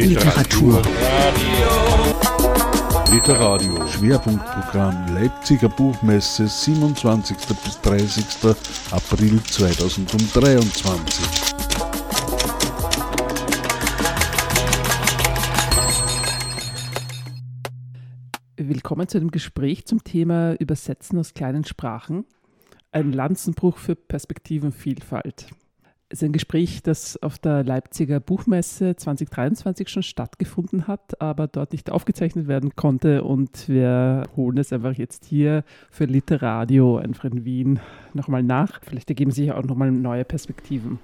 Literatur. Literadio. Schwerpunktprogramm Leipziger Buchmesse 27. bis 30. April 2023. Willkommen zu einem Gespräch zum Thema Übersetzen aus kleinen Sprachen. Ein Lanzenbruch für Perspektivenvielfalt. Es ist ein Gespräch, das auf der Leipziger Buchmesse 2023 schon stattgefunden hat, aber dort nicht aufgezeichnet werden konnte. Und wir holen es einfach jetzt hier für Literadio, einfach in Wien, nochmal nach. Vielleicht ergeben sich auch nochmal neue Perspektiven.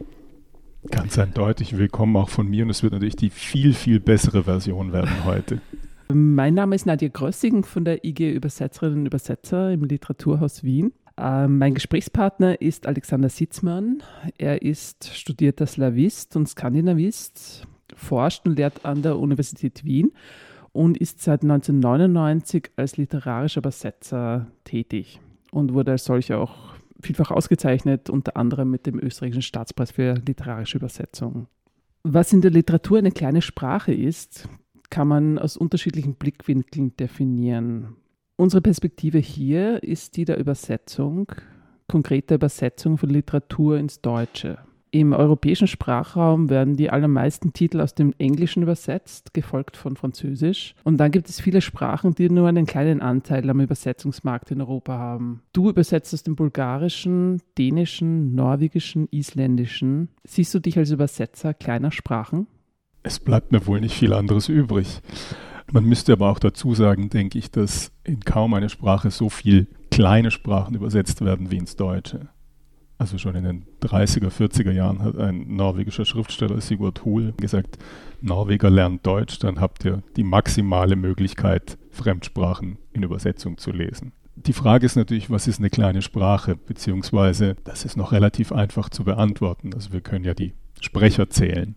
Ganz eindeutig willkommen auch von mir und es wird natürlich die viel, viel bessere Version werden heute. Mein Name ist Nadja Grössing von der IG Übersetzerinnen und Übersetzer im Literaturhaus Wien. Ähm, mein Gesprächspartner ist Alexander Sitzmann. Er ist studierter Slavist und Skandinavist, forscht und lehrt an der Universität Wien und ist seit 1999 als literarischer Übersetzer tätig und wurde als solcher auch vielfach ausgezeichnet, unter anderem mit dem österreichischen Staatspreis für literarische Übersetzung. Was in der Literatur eine kleine Sprache ist, kann man aus unterschiedlichen Blickwinkeln definieren. Unsere Perspektive hier ist die der Übersetzung, konkreter Übersetzung von Literatur ins Deutsche. Im europäischen Sprachraum werden die allermeisten Titel aus dem Englischen übersetzt, gefolgt von Französisch. Und dann gibt es viele Sprachen, die nur einen kleinen Anteil am Übersetzungsmarkt in Europa haben. Du übersetzt aus dem Bulgarischen, Dänischen, Norwegischen, Isländischen. Siehst du dich als Übersetzer kleiner Sprachen? Es bleibt mir wohl nicht viel anderes übrig. Man müsste aber auch dazu sagen, denke ich, dass in kaum eine Sprache so viel kleine Sprachen übersetzt werden wie ins Deutsche. Also schon in den 30er, 40er Jahren hat ein norwegischer Schriftsteller Sigurd Hoel gesagt, Norweger lernt Deutsch, dann habt ihr die maximale Möglichkeit, Fremdsprachen in Übersetzung zu lesen. Die Frage ist natürlich, was ist eine kleine Sprache, beziehungsweise das ist noch relativ einfach zu beantworten. Also wir können ja die Sprecher zählen.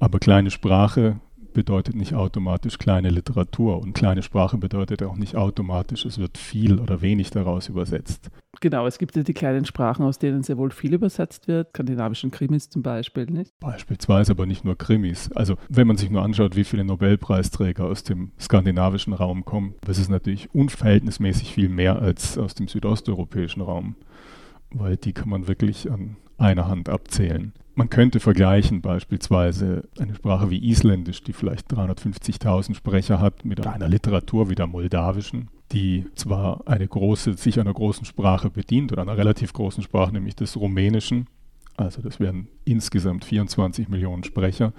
Aber kleine Sprache bedeutet nicht automatisch kleine Literatur und kleine Sprache bedeutet auch nicht automatisch, es wird viel oder wenig daraus übersetzt. Genau, es gibt ja die kleinen Sprachen, aus denen sehr wohl viel übersetzt wird, skandinavischen Krimis zum Beispiel, nicht? Beispielsweise, aber nicht nur Krimis. Also wenn man sich nur anschaut, wie viele Nobelpreisträger aus dem skandinavischen Raum kommen, das ist natürlich unverhältnismäßig viel mehr als aus dem südosteuropäischen Raum, weil die kann man wirklich an einer Hand abzählen. Man könnte vergleichen beispielsweise eine Sprache wie Isländisch, die vielleicht 350.000 Sprecher hat, mit einer Literatur wie der moldawischen, die zwar eine große, sich einer großen Sprache bedient oder einer relativ großen Sprache, nämlich des Rumänischen. Also das wären insgesamt 24 Millionen Sprecher.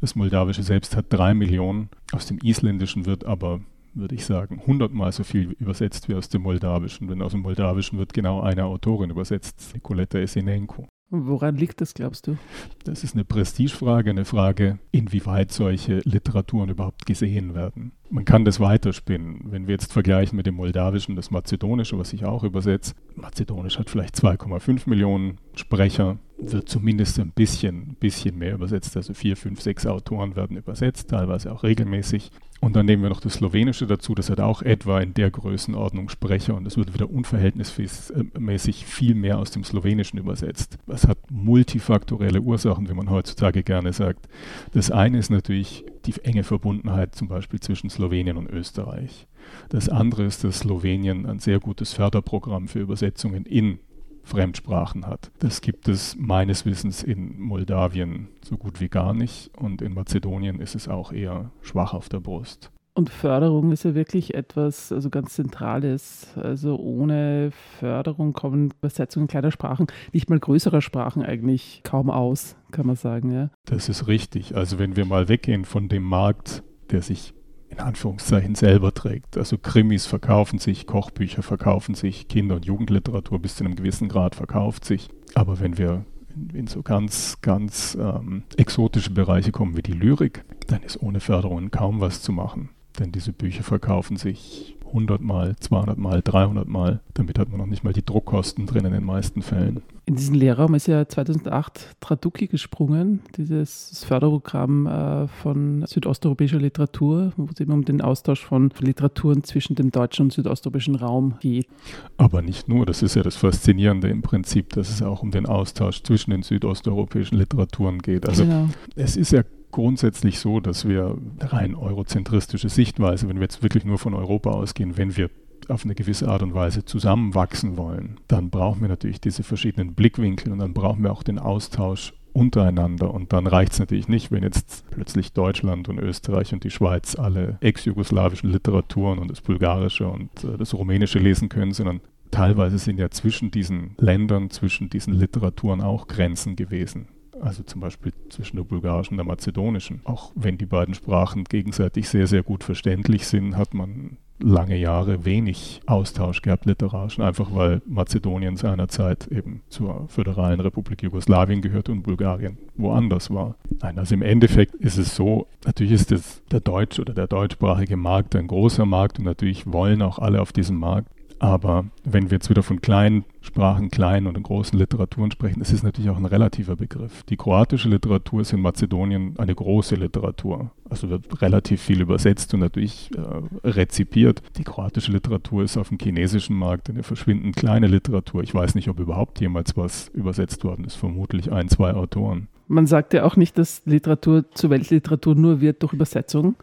Das Moldawische selbst hat drei Millionen. Aus dem Isländischen wird aber würde ich sagen, hundertmal so viel übersetzt wie aus dem Moldawischen. Denn aus dem Moldawischen wird genau eine Autorin übersetzt, Nicoletta Esinenko. Woran liegt das, glaubst du? Das ist eine Prestigefrage, eine Frage, inwieweit solche Literaturen überhaupt gesehen werden. Man kann das weiterspinnen. Wenn wir jetzt vergleichen mit dem Moldawischen, das Mazedonische, was ich auch übersetze. Mazedonisch hat vielleicht 2,5 Millionen Sprecher, wird zumindest ein bisschen, bisschen mehr übersetzt. Also vier, fünf, sechs Autoren werden übersetzt, teilweise auch regelmäßig. Und dann nehmen wir noch das Slowenische dazu, das hat auch etwa in der Größenordnung Sprecher und es wird wieder unverhältnismäßig viel mehr aus dem Slowenischen übersetzt. Das hat multifaktorelle Ursachen, wie man heutzutage gerne sagt. Das eine ist natürlich die enge Verbundenheit zum Beispiel zwischen Slowenien und Österreich. Das andere ist, dass Slowenien ein sehr gutes Förderprogramm für Übersetzungen in Fremdsprachen hat. Das gibt es meines Wissens in Moldawien so gut wie gar nicht und in Mazedonien ist es auch eher schwach auf der Brust. Und Förderung ist ja wirklich etwas also ganz Zentrales. Also ohne Förderung kommen Übersetzungen kleiner Sprachen, nicht mal größerer Sprachen eigentlich kaum aus, kann man sagen. Ja? Das ist richtig. Also wenn wir mal weggehen von dem Markt, der sich in Anführungszeichen selber trägt. Also Krimis verkaufen sich, Kochbücher verkaufen sich, Kinder- und Jugendliteratur bis zu einem gewissen Grad verkauft sich. Aber wenn wir in, in so ganz, ganz ähm, exotische Bereiche kommen wie die Lyrik, dann ist ohne Förderungen kaum was zu machen. Denn diese Bücher verkaufen sich 100 Mal, 200 Mal, 300 Mal. Damit hat man noch nicht mal die Druckkosten drin in den meisten Fällen. In diesen Lehrraum ist ja 2008 Traduki gesprungen, dieses Förderprogramm äh, von südosteuropäischer Literatur, wo es eben um den Austausch von Literaturen zwischen dem deutschen und südosteuropäischen Raum geht. Aber nicht nur, das ist ja das Faszinierende im Prinzip, dass es auch um den Austausch zwischen den südosteuropäischen Literaturen geht. Also genau. es ist ja grundsätzlich so, dass wir rein eurozentristische Sichtweise, wenn wir jetzt wirklich nur von Europa ausgehen, wenn wir auf eine gewisse Art und Weise zusammenwachsen wollen, dann brauchen wir natürlich diese verschiedenen Blickwinkel und dann brauchen wir auch den Austausch untereinander. Und dann reicht es natürlich nicht, wenn jetzt plötzlich Deutschland und Österreich und die Schweiz alle ex-jugoslawischen Literaturen und das Bulgarische und äh, das Rumänische lesen können, sondern teilweise sind ja zwischen diesen Ländern, zwischen diesen Literaturen auch Grenzen gewesen. Also zum Beispiel zwischen der bulgarischen und der mazedonischen. Auch wenn die beiden Sprachen gegenseitig sehr, sehr gut verständlich sind, hat man lange Jahre wenig Austausch gehabt literarisch, einfach weil Mazedonien seinerzeit eben zur Föderalen Republik Jugoslawien gehört und Bulgarien woanders war. Nein, also im Endeffekt ist es so, natürlich ist das der deutsch oder der deutschsprachige Markt ein großer Markt und natürlich wollen auch alle auf diesem Markt. Aber wenn wir jetzt wieder von kleinen Sprachen, kleinen und großen Literaturen sprechen, ist natürlich auch ein relativer Begriff. Die kroatische Literatur ist in Mazedonien eine große Literatur. Also wird relativ viel übersetzt und natürlich äh, rezipiert. Die kroatische Literatur ist auf dem chinesischen Markt eine verschwindend kleine Literatur. Ich weiß nicht, ob überhaupt jemals was übersetzt worden ist. Vermutlich ein, zwei Autoren. Man sagt ja auch nicht, dass Literatur zur Weltliteratur nur wird durch Übersetzung.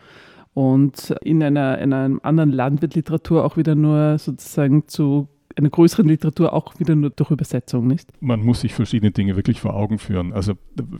Und in, einer, in einem anderen Land wird Literatur auch wieder nur sozusagen zu einer größeren Literatur auch wieder nur durch Übersetzung, nicht? Man muss sich verschiedene Dinge wirklich vor Augen führen. Also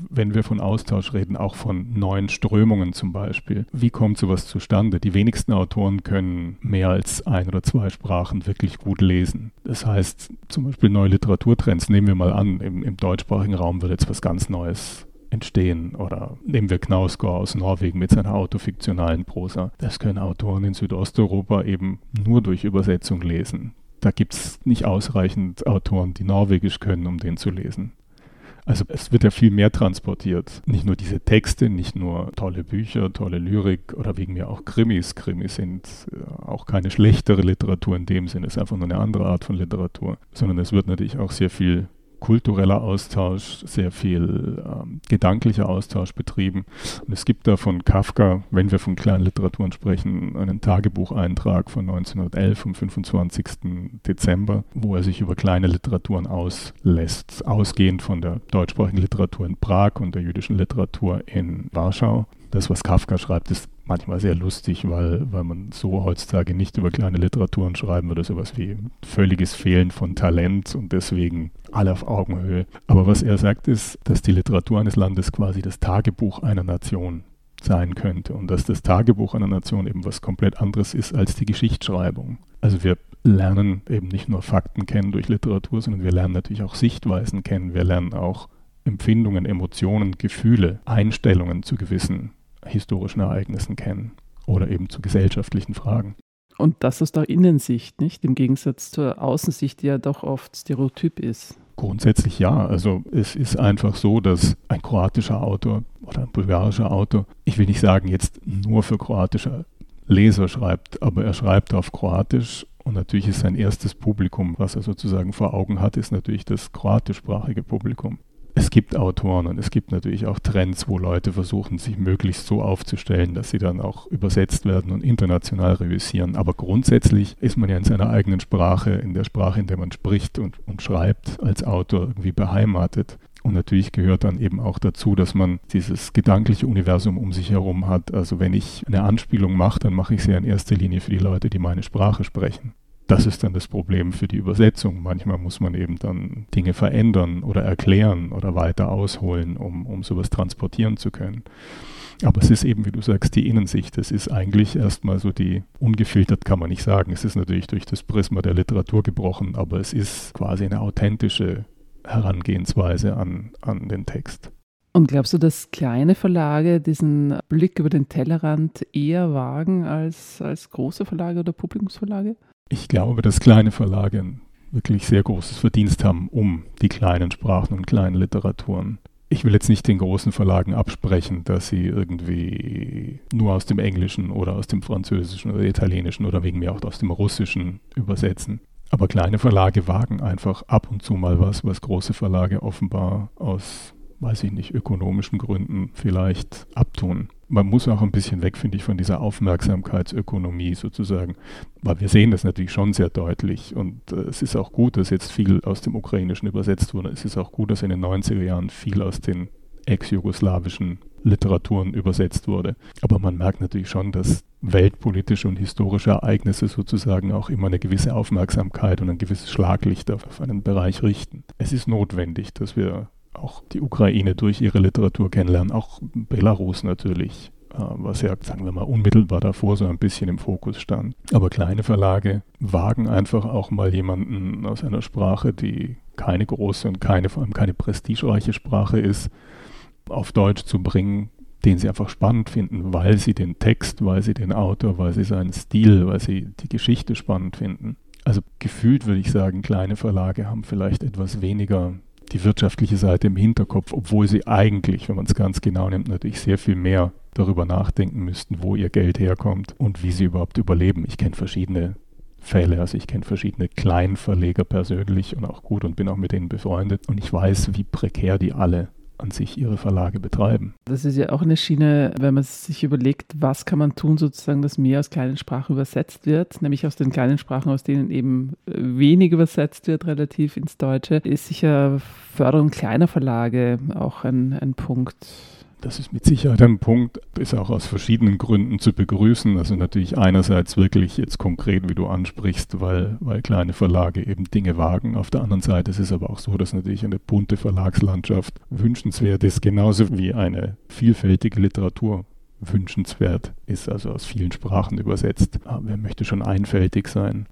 wenn wir von Austausch reden, auch von neuen Strömungen zum Beispiel. Wie kommt sowas zustande? Die wenigsten Autoren können mehr als ein oder zwei Sprachen wirklich gut lesen. Das heißt, zum Beispiel neue Literaturtrends, nehmen wir mal an, im, im deutschsprachigen Raum wird jetzt was ganz Neues entstehen. Oder nehmen wir Knausgård aus Norwegen mit seiner autofiktionalen Prosa. Das können Autoren in Südosteuropa eben nur durch Übersetzung lesen. Da gibt es nicht ausreichend Autoren, die Norwegisch können, um den zu lesen. Also es wird ja viel mehr transportiert. Nicht nur diese Texte, nicht nur tolle Bücher, tolle Lyrik oder wegen mir auch Krimis. Krimis sind äh, auch keine schlechtere Literatur in dem Sinne, es ist einfach nur eine andere Art von Literatur, sondern es wird natürlich auch sehr viel kultureller Austausch, sehr viel ähm, gedanklicher Austausch betrieben. Und es gibt da von Kafka, wenn wir von kleinen Literaturen sprechen, einen Tagebucheintrag von 1911 vom 25. Dezember, wo er sich über kleine Literaturen auslässt, ausgehend von der deutschsprachigen Literatur in Prag und der jüdischen Literatur in Warschau. Das, was Kafka schreibt, ist manchmal sehr lustig, weil, weil man so heutzutage nicht über kleine Literaturen schreiben würde, sowas wie völliges Fehlen von Talent und deswegen alle auf Augenhöhe. Aber was er sagt, ist, dass die Literatur eines Landes quasi das Tagebuch einer Nation sein könnte und dass das Tagebuch einer Nation eben was komplett anderes ist als die Geschichtsschreibung. Also wir lernen eben nicht nur Fakten kennen durch Literatur, sondern wir lernen natürlich auch Sichtweisen kennen. Wir lernen auch Empfindungen, Emotionen, Gefühle, Einstellungen zu gewissen historischen Ereignissen kennen oder eben zu gesellschaftlichen Fragen. Und das aus der Innensicht, nicht? Im Gegensatz zur Außensicht, die ja doch oft stereotyp ist. Grundsätzlich ja. Also es ist einfach so, dass ein kroatischer Autor oder ein bulgarischer Autor, ich will nicht sagen jetzt nur für kroatische Leser schreibt, aber er schreibt auf Kroatisch und natürlich ist sein erstes Publikum, was er sozusagen vor Augen hat, ist natürlich das kroatischsprachige Publikum gibt Autoren und es gibt natürlich auch Trends, wo Leute versuchen, sich möglichst so aufzustellen, dass sie dann auch übersetzt werden und international reüssieren. Aber grundsätzlich ist man ja in seiner eigenen Sprache, in der Sprache, in der man spricht und, und schreibt, als Autor irgendwie beheimatet. Und natürlich gehört dann eben auch dazu, dass man dieses gedankliche Universum um sich herum hat. Also wenn ich eine Anspielung mache, dann mache ich sie in erster Linie für die Leute, die meine Sprache sprechen. Das ist dann das Problem für die Übersetzung. Manchmal muss man eben dann Dinge verändern oder erklären oder weiter ausholen, um, um sowas transportieren zu können. Aber es ist eben, wie du sagst, die Innensicht. Es ist eigentlich erstmal so die, ungefiltert kann man nicht sagen. Es ist natürlich durch das Prisma der Literatur gebrochen, aber es ist quasi eine authentische Herangehensweise an, an den Text. Und glaubst du, dass kleine Verlage diesen Blick über den Tellerrand eher wagen als, als große Verlage oder Publikumsverlage? Ich glaube, dass kleine Verlage ein wirklich sehr großes Verdienst haben um die kleinen Sprachen und kleinen Literaturen. Ich will jetzt nicht den großen Verlagen absprechen, dass sie irgendwie nur aus dem Englischen oder aus dem Französischen oder Italienischen oder wegen mir auch aus dem Russischen übersetzen. Aber kleine Verlage wagen einfach ab und zu mal was, was große Verlage offenbar aus weiß ich nicht, ökonomischen Gründen vielleicht abtun. Man muss auch ein bisschen weg, finde ich, von dieser Aufmerksamkeitsökonomie sozusagen, weil wir sehen das natürlich schon sehr deutlich und äh, es ist auch gut, dass jetzt viel aus dem Ukrainischen übersetzt wurde. Es ist auch gut, dass in den 90er Jahren viel aus den ex-jugoslawischen Literaturen übersetzt wurde. Aber man merkt natürlich schon, dass weltpolitische und historische Ereignisse sozusagen auch immer eine gewisse Aufmerksamkeit und ein gewisses Schlaglicht auf, auf einen Bereich richten. Es ist notwendig, dass wir auch die Ukraine durch ihre Literatur kennenlernen, auch Belarus natürlich, äh, was ja, sagen wir mal, unmittelbar davor so ein bisschen im Fokus stand. Aber kleine Verlage wagen einfach auch mal jemanden aus einer Sprache, die keine große und keine, vor allem keine prestigereiche Sprache ist, auf Deutsch zu bringen, den sie einfach spannend finden, weil sie den Text, weil sie den Autor, weil sie seinen Stil, weil sie die Geschichte spannend finden. Also gefühlt würde ich sagen, kleine Verlage haben vielleicht etwas weniger die wirtschaftliche Seite im Hinterkopf, obwohl sie eigentlich, wenn man es ganz genau nimmt, natürlich sehr viel mehr darüber nachdenken müssten, wo ihr Geld herkommt und wie sie überhaupt überleben. Ich kenne verschiedene Fälle, also ich kenne verschiedene Kleinverleger persönlich und auch gut und bin auch mit denen befreundet und ich weiß, wie prekär die alle an sich ihre Verlage betreiben. Das ist ja auch eine Schiene, wenn man sich überlegt, was kann man tun, sozusagen, dass mehr aus kleinen Sprachen übersetzt wird, nämlich aus den kleinen Sprachen, aus denen eben äh, wenig übersetzt wird, relativ ins Deutsche, ist sicher Förderung kleiner Verlage auch ein, ein Punkt. Das ist mit Sicherheit ein Punkt, ist auch aus verschiedenen Gründen zu begrüßen. Also natürlich einerseits wirklich jetzt konkret, wie du ansprichst, weil, weil kleine Verlage eben Dinge wagen. Auf der anderen Seite ist es aber auch so, dass natürlich eine bunte Verlagslandschaft wünschenswert ist, genauso wie eine vielfältige Literatur wünschenswert ist, also aus vielen Sprachen übersetzt. Aber wer möchte schon einfältig sein?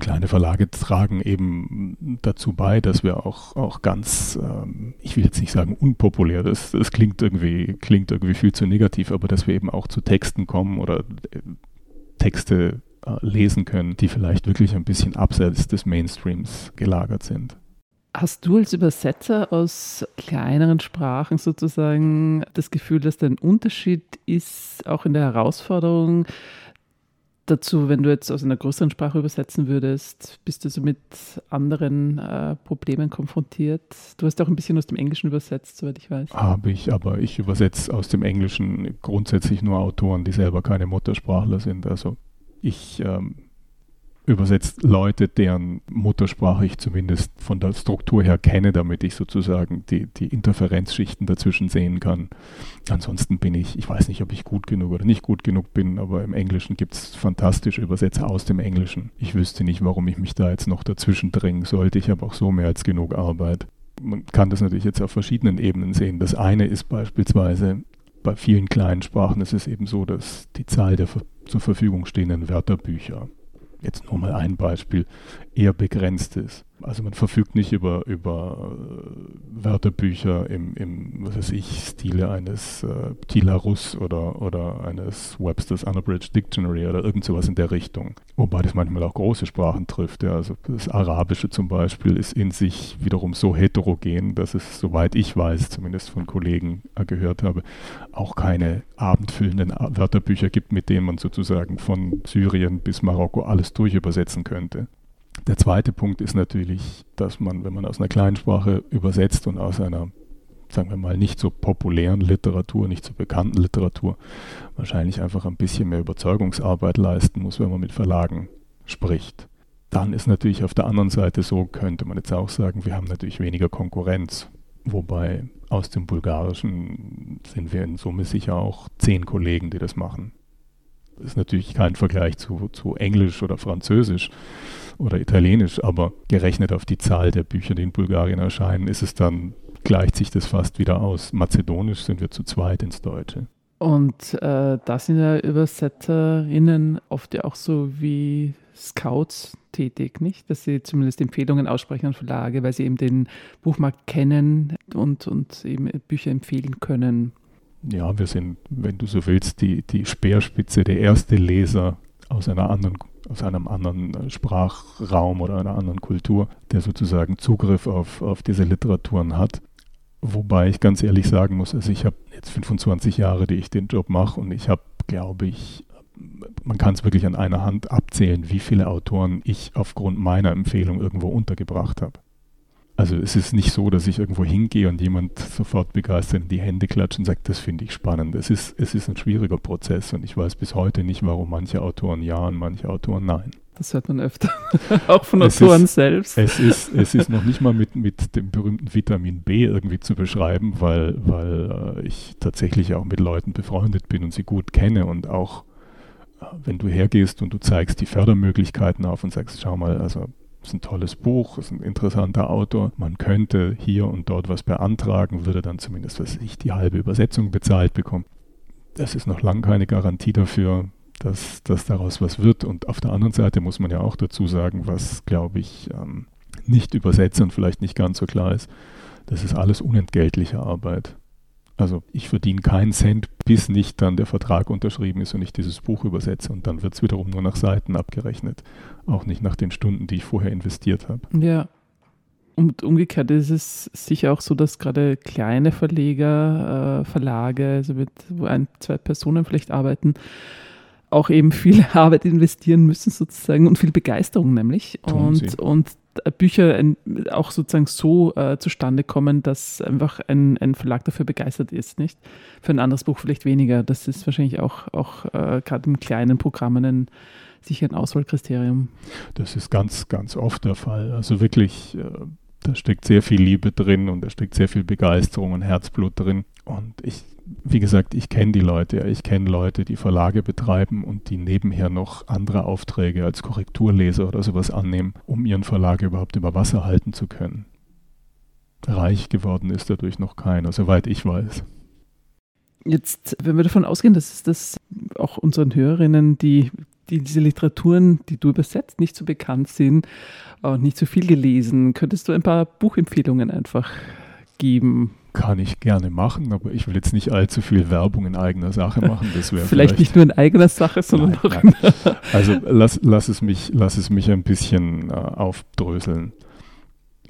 Kleine Verlage tragen eben dazu bei, dass wir auch, auch ganz, ähm, ich will jetzt nicht sagen unpopulär, das, das klingt, irgendwie, klingt irgendwie viel zu negativ, aber dass wir eben auch zu Texten kommen oder äh, Texte äh, lesen können, die vielleicht wirklich ein bisschen abseits des Mainstreams gelagert sind. Hast du als Übersetzer aus kleineren Sprachen sozusagen das Gefühl, dass da ein Unterschied ist, auch in der Herausforderung, dazu, wenn du jetzt aus einer größeren Sprache übersetzen würdest, bist du so mit anderen äh, Problemen konfrontiert? Du hast auch ein bisschen aus dem Englischen übersetzt, soweit ich weiß. Habe ich, aber ich übersetze aus dem Englischen grundsätzlich nur Autoren, die selber keine Muttersprachler sind. Also ich ähm, übersetzt Leute, deren Muttersprache ich zumindest von der Struktur her kenne, damit ich sozusagen die, die Interferenzschichten dazwischen sehen kann. Ansonsten bin ich, ich weiß nicht, ob ich gut genug oder nicht gut genug bin, aber im Englischen gibt es fantastische Übersetzer aus dem Englischen. Ich wüsste nicht, warum ich mich da jetzt noch dazwischen drängen sollte. Ich habe auch so mehr als genug Arbeit. Man kann das natürlich jetzt auf verschiedenen Ebenen sehen. Das eine ist beispielsweise, bei vielen kleinen Sprachen ist es eben so, dass die Zahl der zur Verfügung stehenden Wörterbücher jetzt nur mal ein Beispiel, eher begrenzt ist. Also man verfügt nicht über, über äh, Wörterbücher im, im, was weiß ich, Stile eines äh, Tilarus oder, oder eines Webster's Unabridged Dictionary oder irgend sowas in der Richtung. Wobei das manchmal auch große Sprachen trifft. Ja. Also das Arabische zum Beispiel ist in sich wiederum so heterogen, dass es, soweit ich weiß, zumindest von Kollegen gehört habe, auch keine abendfüllenden Wörterbücher gibt, mit denen man sozusagen von Syrien bis Marokko alles durchübersetzen könnte. Der zweite Punkt ist natürlich, dass man, wenn man aus einer kleinen Sprache übersetzt und aus einer, sagen wir mal, nicht so populären Literatur, nicht so bekannten Literatur, wahrscheinlich einfach ein bisschen mehr Überzeugungsarbeit leisten muss, wenn man mit Verlagen spricht. Dann ist natürlich auf der anderen Seite so, könnte man jetzt auch sagen, wir haben natürlich weniger Konkurrenz. Wobei aus dem Bulgarischen sind wir in Summe sicher auch zehn Kollegen, die das machen. Das ist natürlich kein Vergleich zu, zu Englisch oder Französisch oder Italienisch, aber gerechnet auf die Zahl der Bücher, die in Bulgarien erscheinen, ist es dann, gleicht sich das fast wieder aus. Mazedonisch sind wir zu zweit ins Deutsche. Und äh, da sind ja ÜbersetzerInnen oft ja auch so wie Scouts tätig, nicht? Dass sie zumindest Empfehlungen aussprechen an Verlage, weil sie eben den Buchmarkt kennen und, und eben Bücher empfehlen können. Ja, wir sind, wenn du so willst, die, die Speerspitze, der erste Leser aus einer anderen aus einem anderen äh, Sprachraum oder einer anderen Kultur, der sozusagen Zugriff auf, auf diese Literaturen hat. Wobei ich ganz ehrlich sagen muss, also ich habe jetzt 25 Jahre, die ich den Job mache und ich habe, glaube ich, man kann es wirklich an einer Hand abzählen, wie viele Autoren ich aufgrund meiner Empfehlung irgendwo untergebracht habe. Also es ist nicht so, dass ich irgendwo hingehe und jemand sofort begeistert in die Hände klatscht und sagt, das finde ich spannend. Es ist, es ist ein schwieriger Prozess und ich weiß bis heute nicht, warum manche Autoren ja und manche Autoren nein. Das hört man öfter, auch von Autoren ist, selbst. Es ist, es ist noch nicht mal mit, mit dem berühmten Vitamin B irgendwie zu beschreiben, weil, weil äh, ich tatsächlich auch mit Leuten befreundet bin und sie gut kenne und auch äh, wenn du hergehst und du zeigst die Fördermöglichkeiten auf und sagst, schau mal, also es ist ein tolles Buch, ist ein interessanter Autor, man könnte hier und dort was beantragen, würde dann zumindest, was ich, die halbe Übersetzung bezahlt bekommen. Das ist noch lange keine Garantie dafür, dass, dass daraus was wird. Und auf der anderen Seite muss man ja auch dazu sagen, was, glaube ich, ähm, nicht übersetzt und vielleicht nicht ganz so klar ist, das ist alles unentgeltliche Arbeit. Also ich verdiene keinen Cent, bis nicht dann der Vertrag unterschrieben ist und ich dieses Buch übersetze. Und dann wird es wiederum nur nach Seiten abgerechnet, auch nicht nach den Stunden, die ich vorher investiert habe. Ja. Und umgekehrt ist es sicher auch so, dass gerade kleine Verleger, äh, Verlage, also mit, wo ein, zwei Personen vielleicht arbeiten, auch eben viel Arbeit investieren müssen sozusagen und viel Begeisterung nämlich. und, und Bücher auch sozusagen so äh, zustande kommen, dass einfach ein, ein Verlag dafür begeistert ist, nicht? Für ein anderes Buch vielleicht weniger. Das ist wahrscheinlich auch, auch äh, gerade in kleinen Programmen ein, sicher ein Auswahlkriterium. Das ist ganz, ganz oft der Fall. Also wirklich, äh, da steckt sehr viel Liebe drin und da steckt sehr viel Begeisterung und Herzblut drin. Und ich wie gesagt, ich kenne die Leute. Ich kenne Leute, die Verlage betreiben und die nebenher noch andere Aufträge als Korrekturleser oder sowas annehmen, um ihren Verlag überhaupt über Wasser halten zu können. Reich geworden ist dadurch noch keiner, soweit ich weiß. Jetzt, wenn wir davon ausgehen, dass das auch unseren Hörerinnen, die, die diese Literaturen, die du übersetzt, nicht so bekannt sind, auch nicht so viel gelesen, könntest du ein paar Buchempfehlungen einfach geben, kann ich gerne machen, aber ich will jetzt nicht allzu viel Werbung in eigener Sache machen. Das vielleicht, vielleicht nicht nur in eigener Sache, sondern nein, auch in Also lass, lass, es mich, lass es mich ein bisschen äh, aufdröseln.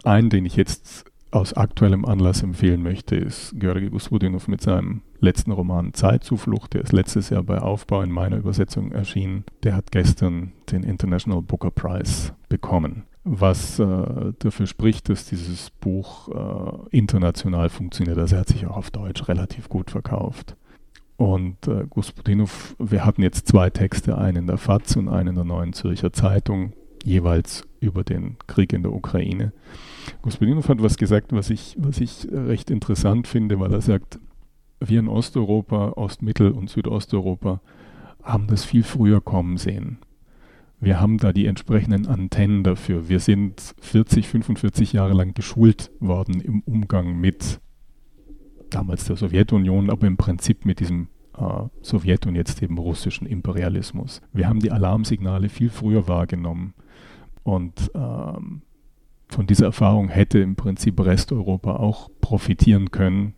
Einen, den ich jetzt aus aktuellem Anlass empfehlen möchte, ist Georgi Gusbudinov mit seinem letzten Roman Zeitzuflucht. Der ist letztes Jahr bei Aufbau in meiner Übersetzung erschienen. Der hat gestern den International Booker Prize bekommen was äh, dafür spricht, dass dieses Buch äh, international funktioniert. Also er hat sich auch auf Deutsch relativ gut verkauft. Und äh, Gospodinov, wir hatten jetzt zwei Texte, einen in der FAZ und einen in der Neuen Zürcher Zeitung, jeweils über den Krieg in der Ukraine. Gospodinov hat was gesagt, was ich, was ich recht interessant finde, weil er sagt, wir in Osteuropa, Ostmittel- und Südosteuropa haben das viel früher kommen sehen wir haben da die entsprechenden Antennen dafür. Wir sind 40, 45 Jahre lang geschult worden im Umgang mit damals der Sowjetunion, aber im Prinzip mit diesem äh, Sowjet und jetzt eben russischen Imperialismus. Wir haben die Alarmsignale viel früher wahrgenommen und ähm, von dieser Erfahrung hätte im Prinzip Resteuropa auch profitieren können,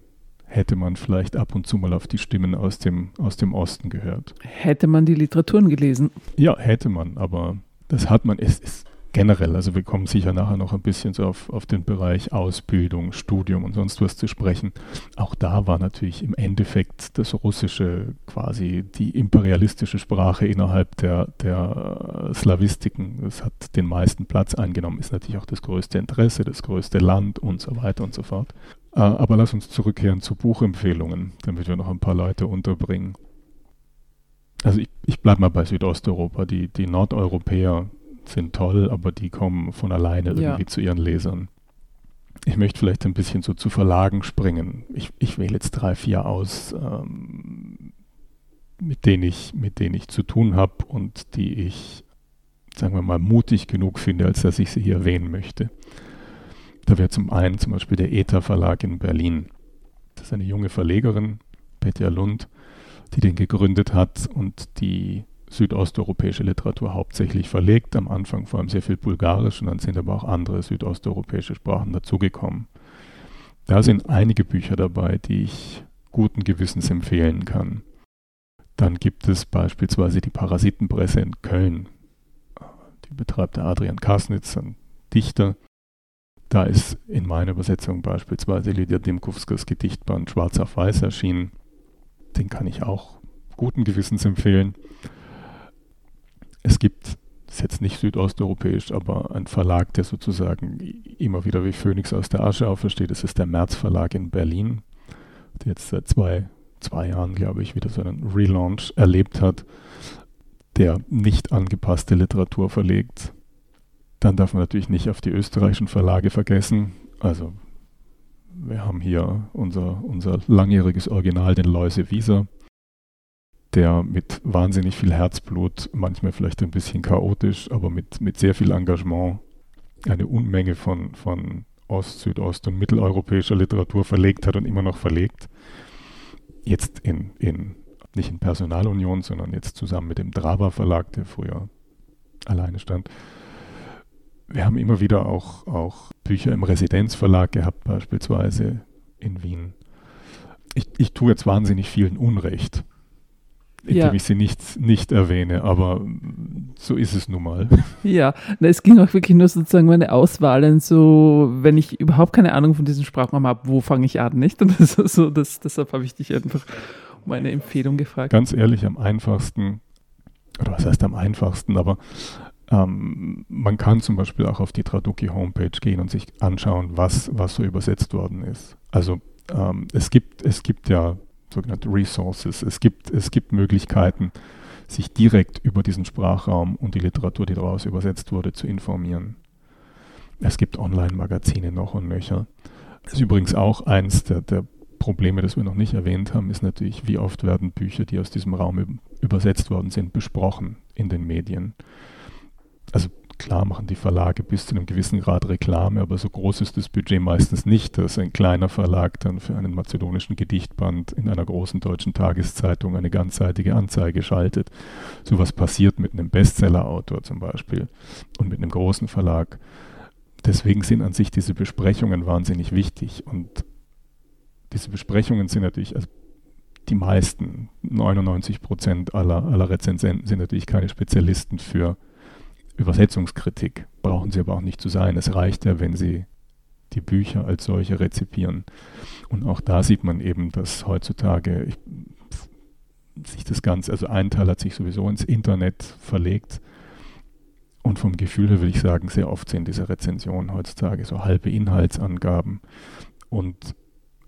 hätte man vielleicht ab und zu mal auf die Stimmen aus dem, aus dem Osten gehört. Hätte man die Literaturen gelesen? Ja, hätte man, aber das hat man, es ist generell, also wir kommen sicher nachher noch ein bisschen so auf, auf den Bereich Ausbildung, Studium und sonst was zu sprechen. Auch da war natürlich im Endeffekt das Russische quasi die imperialistische Sprache innerhalb der, der äh, Slawistiken. Es hat den meisten Platz eingenommen, ist natürlich auch das größte Interesse, das größte Land und so weiter und so fort. Äh, aber lass uns zurückkehren zu Buchempfehlungen, damit wir noch ein paar Leute unterbringen. Also ich, ich bleibe mal bei Südosteuropa. Die, die Nordeuropäer sind toll, aber die kommen von alleine irgendwie ja. zu ihren Lesern. Ich möchte vielleicht ein bisschen so zu Verlagen springen. Ich, ich wähle jetzt drei, vier aus, ähm, mit, denen ich, mit denen ich zu tun habe und die ich, sagen wir mal, mutig genug finde, als dass ich sie hier erwähnen möchte. Da wäre zum einen zum Beispiel der ETA Verlag in Berlin. Das ist eine junge Verlegerin, Petja Lund, die den gegründet hat und die südosteuropäische Literatur hauptsächlich verlegt. Am Anfang vor allem sehr viel Bulgarisch und dann sind aber auch andere südosteuropäische Sprachen dazugekommen. Da sind einige Bücher dabei, die ich guten Gewissens empfehlen kann. Dann gibt es beispielsweise die Parasitenpresse in Köln. Die betreibt der Adrian Kasnitz, ein Dichter. Da ist in meiner Übersetzung beispielsweise Lydia Dimkovskas Gedichtband Schwarz auf Weiß erschienen. Den kann ich auch guten Gewissens empfehlen. Es gibt, das ist jetzt nicht südosteuropäisch, aber ein Verlag, der sozusagen immer wieder wie Phönix aus der Asche aufersteht. Das ist der März Verlag in Berlin, der jetzt seit zwei, zwei Jahren, glaube ich, wieder so einen Relaunch erlebt hat. der nicht angepasste Literatur verlegt. Dann darf man natürlich nicht auf die österreichischen Verlage vergessen. Also wir haben hier unser, unser langjähriges Original, den Läuse Wieser, der mit wahnsinnig viel Herzblut, manchmal vielleicht ein bisschen chaotisch, aber mit, mit sehr viel Engagement eine Unmenge von, von Ost-, Südost- und mitteleuropäischer Literatur verlegt hat und immer noch verlegt. Jetzt in, in nicht in Personalunion, sondern jetzt zusammen mit dem Drava Verlag, der früher alleine stand. Wir haben immer wieder auch, auch Bücher im Residenzverlag gehabt, beispielsweise in Wien. Ich, ich tue jetzt wahnsinnig vielen Unrecht, indem ja. ich sie nicht, nicht erwähne, aber so ist es nun mal. Ja, na, es ging auch wirklich nur sozusagen meine Auswahlen, so wenn ich überhaupt keine Ahnung von diesen Sprachraum habe, wo fange ich an, nicht? Und das, so, das, deshalb habe ich dich einfach um eine Empfehlung gefragt. Ganz ehrlich, am einfachsten, oder was heißt am einfachsten, aber ähm, man kann zum Beispiel auch auf die Traduki Homepage gehen und sich anschauen, was, was so übersetzt worden ist. Also ähm, es, gibt, es gibt ja sogenannte Resources, es gibt, es gibt Möglichkeiten, sich direkt über diesen Sprachraum und die Literatur, die daraus übersetzt wurde, zu informieren. Es gibt Online-Magazine noch und nöcher. Das ist übrigens auch eins der, der Probleme, das wir noch nicht erwähnt haben, ist natürlich, wie oft werden Bücher, die aus diesem Raum übersetzt worden sind, besprochen in den Medien. Also klar machen die Verlage bis zu einem gewissen Grad Reklame, aber so groß ist das Budget meistens nicht, dass ein kleiner Verlag dann für einen mazedonischen Gedichtband in einer großen deutschen Tageszeitung eine ganzseitige Anzeige schaltet. So was passiert mit einem Bestsellerautor zum Beispiel und mit einem großen Verlag. Deswegen sind an sich diese Besprechungen wahnsinnig wichtig und diese Besprechungen sind natürlich, also die meisten, 99 Prozent aller, aller Rezensenten sind natürlich keine Spezialisten für Übersetzungskritik. Brauchen sie aber auch nicht zu sein. Es reicht ja, wenn sie die Bücher als solche rezipieren. Und auch da sieht man eben, dass heutzutage ich, sich das Ganze, also ein Teil hat sich sowieso ins Internet verlegt. Und vom Gefühl her würde ich sagen, sehr oft sind diese Rezensionen heutzutage so halbe Inhaltsangaben. Und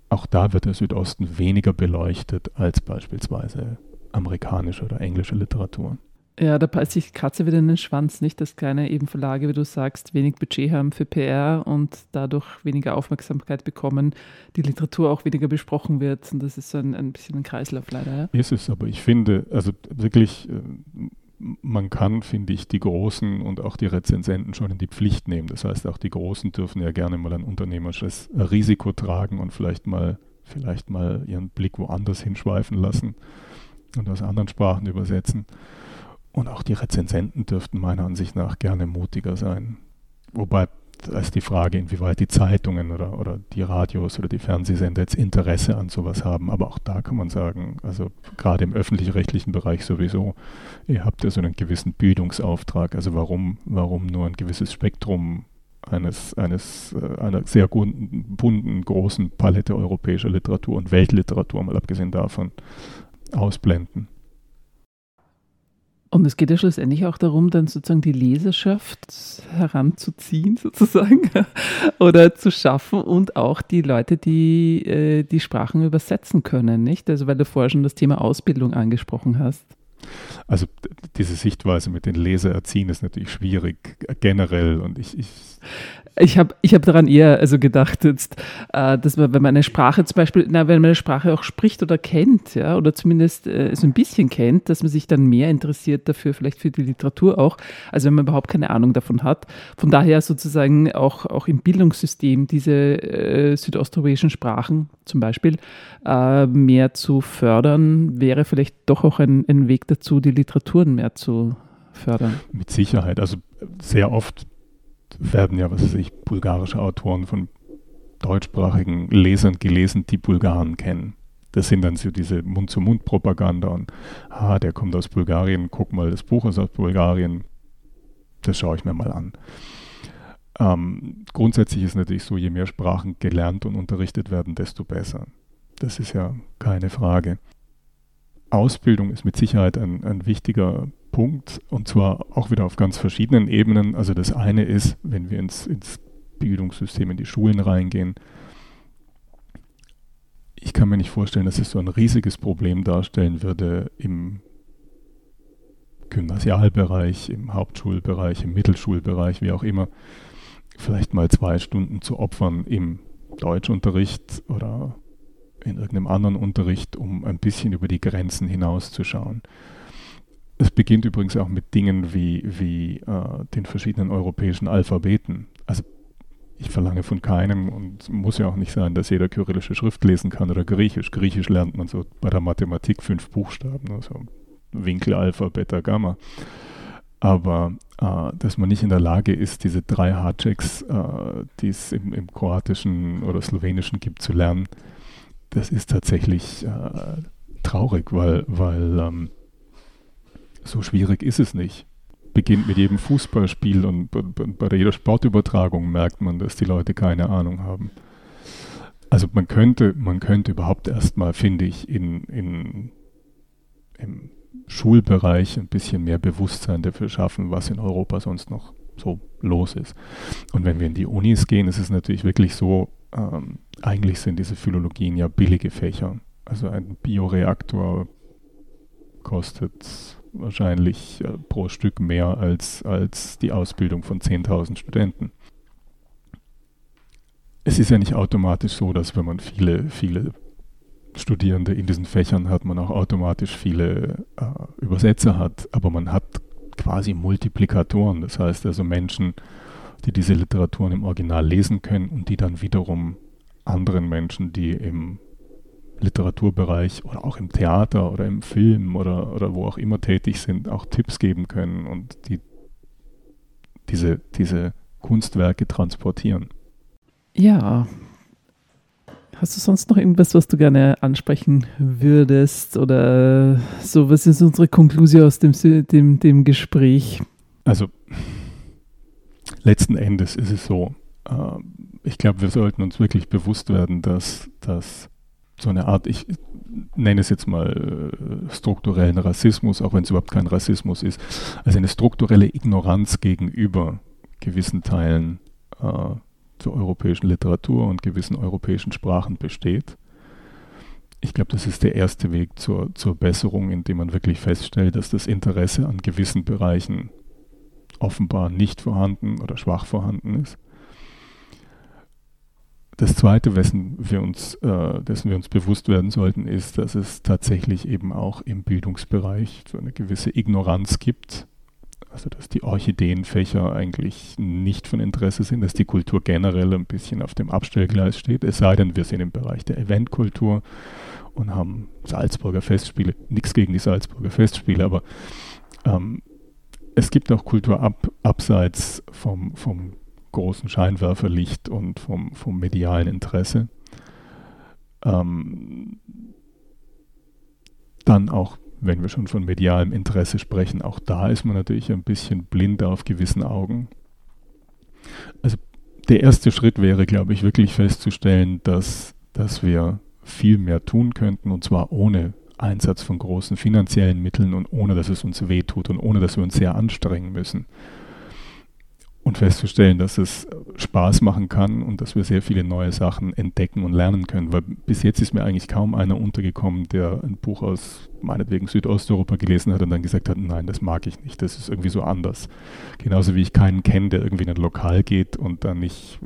auch da wird der Südosten weniger beleuchtet als beispielsweise amerikanische oder englische Literatur. Ja, da passt sich Katze wieder in den Schwanz, nicht? Dass kleine eben Verlage, wie du sagst, wenig Budget haben für PR und dadurch weniger Aufmerksamkeit bekommen, die Literatur auch weniger besprochen wird. Und das ist so ein, ein bisschen ein Kreislauf leider. Ja? Ist es, aber ich finde, also wirklich, äh, man kann, finde ich, die Großen und auch die Rezensenten schon in die Pflicht nehmen. Das heißt, auch die Großen dürfen ja gerne mal ein unternehmerisches Risiko tragen und vielleicht mal, vielleicht mal ihren Blick woanders hinschweifen lassen und aus anderen Sprachen übersetzen. Und auch die Rezensenten dürften meiner Ansicht nach gerne mutiger sein. Wobei ist die Frage, inwieweit die Zeitungen oder, oder die Radios oder die Fernsehsender jetzt Interesse an sowas haben. Aber auch da kann man sagen, also gerade im öffentlich-rechtlichen Bereich sowieso, ihr habt ja so einen gewissen Bildungsauftrag. Also warum, warum nur ein gewisses Spektrum eines, eines äh, einer sehr bunten, großen Palette europäischer Literatur und Weltliteratur, mal abgesehen davon, ausblenden? Und es geht ja schlussendlich auch darum, dann sozusagen die Leserschaft heranzuziehen, sozusagen, oder zu schaffen und auch die Leute, die äh, die Sprachen übersetzen können, nicht? Also, weil du vorher schon das Thema Ausbildung angesprochen hast. Also, diese Sichtweise mit den Leser erziehen ist natürlich schwierig, generell. Und ich, ich ich habe ich hab daran eher also gedacht, jetzt, äh, dass man, wenn man eine Sprache zum Beispiel, na, wenn man eine Sprache auch spricht oder kennt, ja, oder zumindest äh, so ein bisschen kennt, dass man sich dann mehr interessiert dafür, vielleicht für die Literatur auch, als wenn man überhaupt keine Ahnung davon hat. Von daher sozusagen auch, auch im Bildungssystem diese äh, südosteuropäischen Sprachen zum Beispiel äh, mehr zu fördern, wäre vielleicht doch auch ein, ein Weg dazu, die Literaturen mehr zu fördern. Mit Sicherheit. Also sehr oft werden ja, was weiß ich, bulgarische Autoren von deutschsprachigen Lesern gelesen, die Bulgaren kennen. Das sind dann so diese Mund-zu-Mund-Propaganda und, ah, der kommt aus Bulgarien, guck mal, das Buch ist aus Bulgarien, das schaue ich mir mal an. Ähm, grundsätzlich ist natürlich so, je mehr Sprachen gelernt und unterrichtet werden, desto besser. Das ist ja keine Frage. Ausbildung ist mit Sicherheit ein, ein wichtiger Punkt und zwar auch wieder auf ganz verschiedenen Ebenen. Also das eine ist, wenn wir ins, ins Bildungssystem, in die Schulen reingehen, ich kann mir nicht vorstellen, dass es so ein riesiges Problem darstellen würde im Gymnasialbereich, im Hauptschulbereich, im Mittelschulbereich, wie auch immer, vielleicht mal zwei Stunden zu opfern im Deutschunterricht oder in irgendeinem anderen Unterricht, um ein bisschen über die Grenzen hinauszuschauen. Es beginnt übrigens auch mit Dingen wie, wie äh, den verschiedenen europäischen Alphabeten. Also ich verlange von keinem und muss ja auch nicht sein, dass jeder kyrillische Schrift lesen kann oder Griechisch. Griechisch lernt man so bei der Mathematik fünf Buchstaben, also Winkel, Alpha, Beta, Gamma. Aber äh, dass man nicht in der Lage ist, diese drei Hardchecks, äh, die es im, im, Kroatischen oder Slowenischen gibt, zu lernen, das ist tatsächlich äh, traurig, weil, weil ähm, so schwierig ist es nicht. Beginnt mit jedem Fußballspiel und bei jeder Sportübertragung merkt man, dass die Leute keine Ahnung haben. Also man könnte, man könnte überhaupt erstmal, finde ich, in, in, im Schulbereich ein bisschen mehr Bewusstsein dafür schaffen, was in Europa sonst noch so los ist. Und wenn wir in die Unis gehen, ist es natürlich wirklich so, ähm, eigentlich sind diese Philologien ja billige Fächer. Also ein Bioreaktor kostet wahrscheinlich äh, pro Stück mehr als, als die Ausbildung von 10.000 Studenten. Es ist ja nicht automatisch so, dass wenn man viele, viele Studierende in diesen Fächern hat, man auch automatisch viele äh, Übersetzer hat, aber man hat quasi Multiplikatoren, das heißt also Menschen, die diese Literaturen im Original lesen können und die dann wiederum anderen Menschen, die im Literaturbereich oder auch im Theater oder im Film oder, oder wo auch immer tätig sind, auch Tipps geben können und die diese, diese Kunstwerke transportieren. Ja. Hast du sonst noch irgendwas, was du gerne ansprechen würdest? Oder so, was ist unsere Konklusion aus dem, dem, dem Gespräch? Also, letzten Endes ist es so, äh, ich glaube, wir sollten uns wirklich bewusst werden, dass, dass so eine Art, ich nenne es jetzt mal äh, strukturellen Rassismus, auch wenn es überhaupt kein Rassismus ist, also eine strukturelle Ignoranz gegenüber gewissen Teilen äh, zur europäischen Literatur und gewissen europäischen Sprachen besteht. Ich glaube, das ist der erste Weg zur, zur Besserung, indem man wirklich feststellt, dass das Interesse an gewissen Bereichen offenbar nicht vorhanden oder schwach vorhanden ist. Das Zweite, wessen wir uns, äh, dessen wir uns bewusst werden sollten, ist, dass es tatsächlich eben auch im Bildungsbereich so eine gewisse Ignoranz gibt. Also dass die Orchideenfächer eigentlich nicht von Interesse sind, dass die Kultur generell ein bisschen auf dem Abstellgleis steht, es sei denn, wir sind im Bereich der Eventkultur und haben Salzburger Festspiele. Nichts gegen die Salzburger Festspiele, aber ähm, es gibt auch Kultur ab, abseits vom, vom großen Scheinwerferlicht und vom, vom medialen Interesse. Ähm, dann auch, wenn wir schon von medialem Interesse sprechen, auch da ist man natürlich ein bisschen blind auf gewissen Augen. Also der erste Schritt wäre, glaube ich, wirklich festzustellen, dass, dass wir viel mehr tun könnten und zwar ohne Einsatz von großen finanziellen Mitteln und ohne dass es uns wehtut und ohne dass wir uns sehr anstrengen müssen und festzustellen, dass es Spaß machen kann und dass wir sehr viele neue Sachen entdecken und lernen können. Weil bis jetzt ist mir eigentlich kaum einer untergekommen, der ein Buch aus meinetwegen Südosteuropa gelesen hat und dann gesagt hat, nein, das mag ich nicht, das ist irgendwie so anders. Genauso wie ich keinen kenne, der irgendwie in ein Lokal geht und dann nicht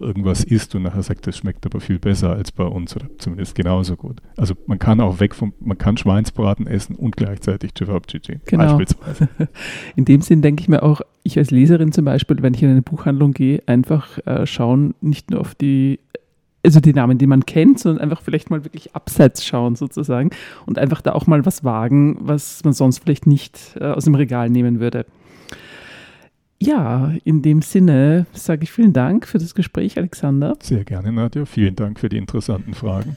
irgendwas isst und nachher sagt, das schmeckt aber viel besser als bei uns oder zumindest genauso gut. Also man kann auch weg vom, man kann Schweinsbraten essen und gleichzeitig Cevapcici genau. beispielsweise. In dem Sinn denke ich mir auch, ich als Leserin zum Beispiel, wenn ich in eine Buchhandlung gehe, einfach äh, schauen, nicht nur auf die also die Namen, die man kennt, sondern einfach vielleicht mal wirklich abseits schauen sozusagen und einfach da auch mal was wagen, was man sonst vielleicht nicht äh, aus dem Regal nehmen würde. Ja, in dem Sinne sage ich vielen Dank für das Gespräch, Alexander. Sehr gerne, Nadja. Vielen Dank für die interessanten Fragen.